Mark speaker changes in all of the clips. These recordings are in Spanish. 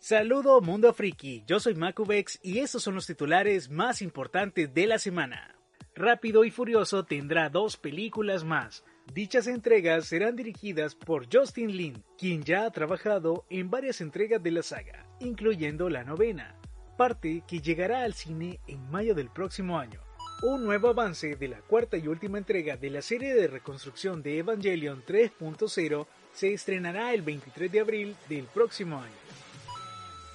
Speaker 1: Saludo Mundo Friki, yo soy Macubex y estos son los titulares más importantes de la semana. Rápido y Furioso tendrá dos películas más. Dichas entregas serán dirigidas por Justin Lin, quien ya ha trabajado en varias entregas de la saga, incluyendo la novena, parte que llegará al cine en mayo del próximo año. Un nuevo avance de la cuarta y última entrega de la serie de reconstrucción de Evangelion 3.0 se estrenará el 23 de abril del próximo año.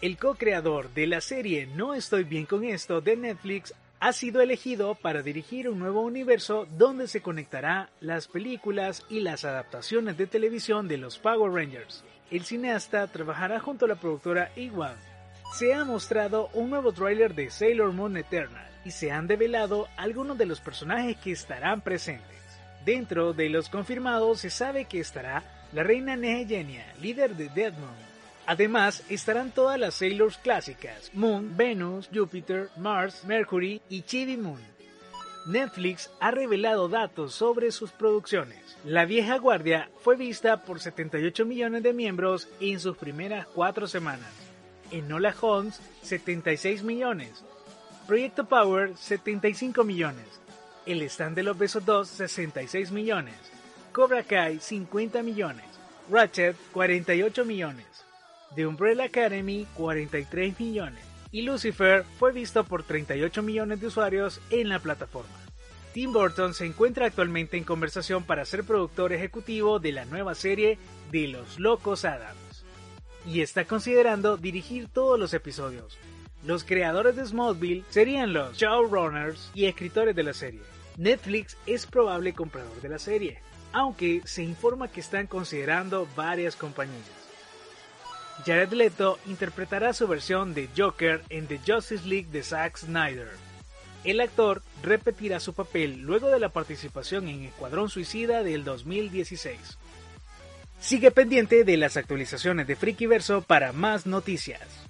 Speaker 1: El co-creador de la serie No estoy bien con esto de Netflix ha sido elegido para dirigir un nuevo universo donde se conectará las películas y las adaptaciones de televisión de los Power Rangers. El cineasta trabajará junto a la productora Iwan. Se ha mostrado un nuevo tráiler de Sailor Moon Eternal y se han develado algunos de los personajes que estarán presentes. Dentro de los confirmados se sabe que estará la reina Nehegenia, líder de Dead Moon, Además, estarán todas las Sailors clásicas, Moon, Venus, Jupiter, Mars, Mercury y Chibi Moon. Netflix ha revelado datos sobre sus producciones. La vieja guardia fue vista por 78 millones de miembros en sus primeras cuatro semanas. Enola Holmes, 76 millones. Proyecto Power, 75 millones. El stand de los besos 2, 66 millones. Cobra Kai, 50 millones. Ratchet, 48 millones. The Umbrella Academy 43 millones y Lucifer fue visto por 38 millones de usuarios en la plataforma. Tim Burton se encuentra actualmente en conversación para ser productor ejecutivo de la nueva serie de Los Locos Adams y está considerando dirigir todos los episodios. Los creadores de Smallville serían los showrunners y escritores de la serie. Netflix es probable comprador de la serie, aunque se informa que están considerando varias compañías. Jared Leto interpretará su versión de Joker en The Justice League de Zack Snyder. El actor repetirá su papel luego de la participación en Escuadrón Suicida del 2016. Sigue pendiente de las actualizaciones de Frikiverso para más noticias.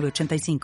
Speaker 2: 85